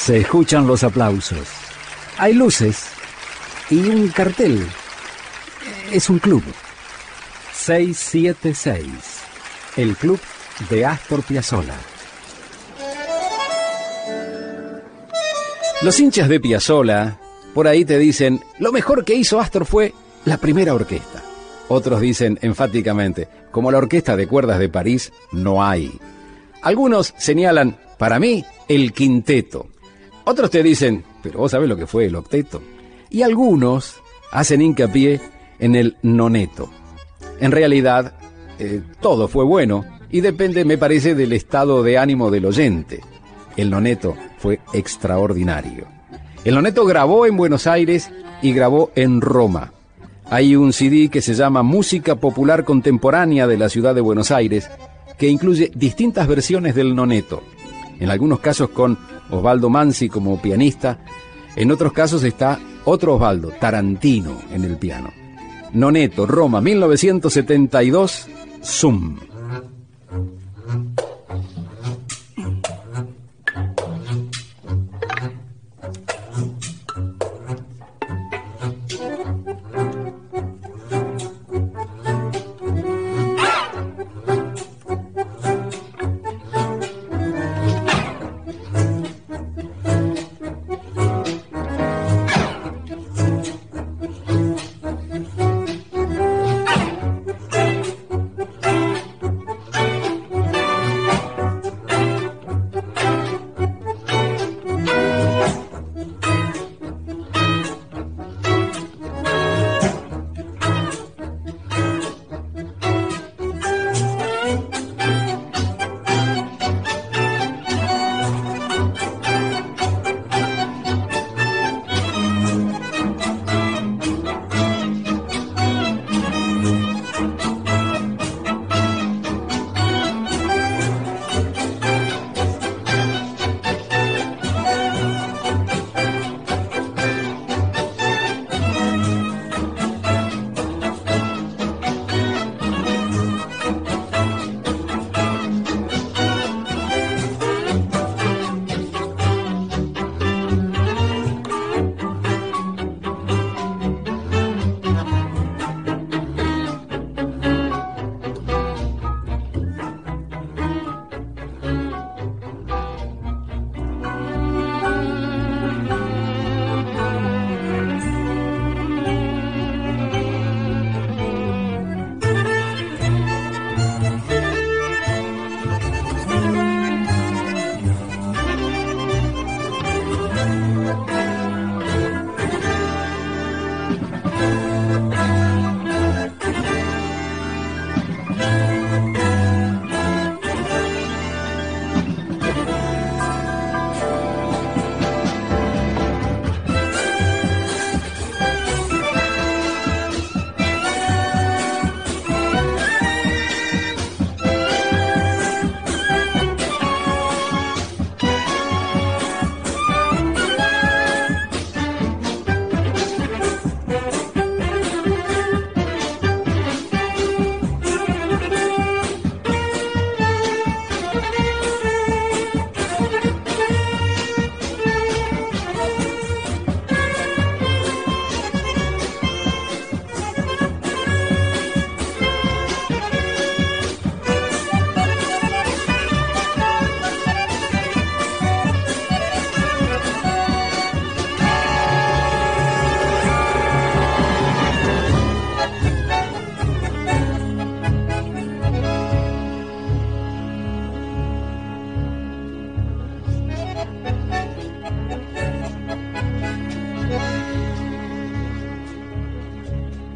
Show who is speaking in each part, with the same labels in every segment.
Speaker 1: Se escuchan los aplausos. Hay luces y un cartel. Es un club. 676. El club de Astor Piazzolla. Los hinchas de Piazzolla por ahí te dicen, lo mejor que hizo Astor fue la primera orquesta. Otros dicen enfáticamente, como la orquesta de cuerdas de París, no hay. Algunos señalan, para mí, el quinteto. Otros te dicen, pero vos sabés lo que fue el octeto. Y algunos hacen hincapié en el noneto. En realidad, eh, todo fue bueno y depende, me parece, del estado de ánimo del oyente. El noneto fue extraordinario. El noneto grabó en Buenos Aires y grabó en Roma. Hay un CD que se llama Música Popular Contemporánea de la Ciudad de Buenos Aires, que incluye distintas versiones del noneto, en algunos casos con Osvaldo Mansi como pianista, en otros casos está otro Osvaldo, Tarantino, en el piano. Noneto, Roma, 1972, Zoom.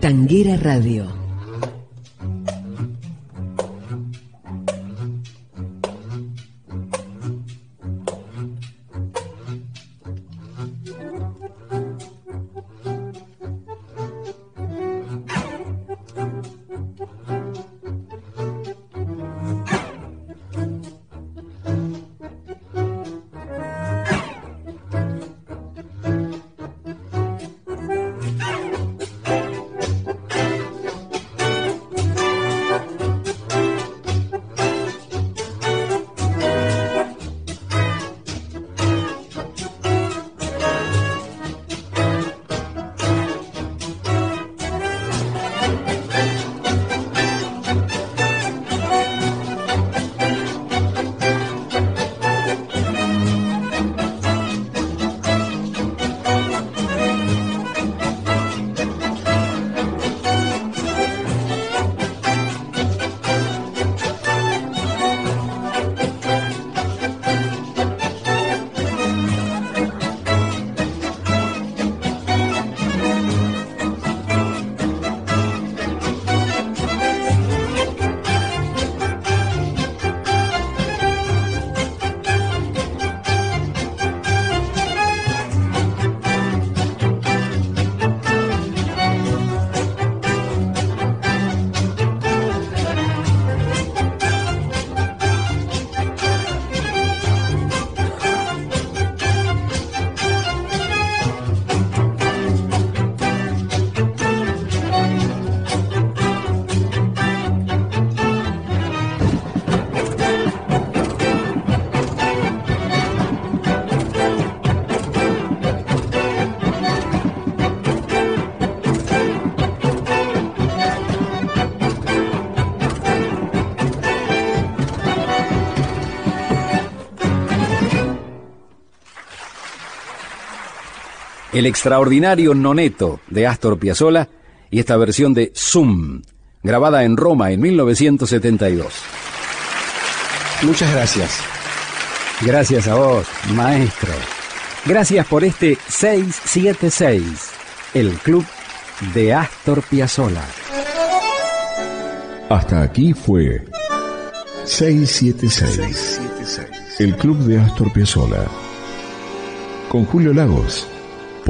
Speaker 2: Tanguera Radio
Speaker 1: el extraordinario Noneto de Astor Piazzolla y esta versión de Zoom, grabada en Roma en 1972.
Speaker 3: Muchas gracias.
Speaker 1: Gracias a vos, maestro. Gracias por este 676, el club de Astor Piazzolla.
Speaker 4: Hasta aquí fue 676, el club de Astor Piazzolla. Con Julio Lagos,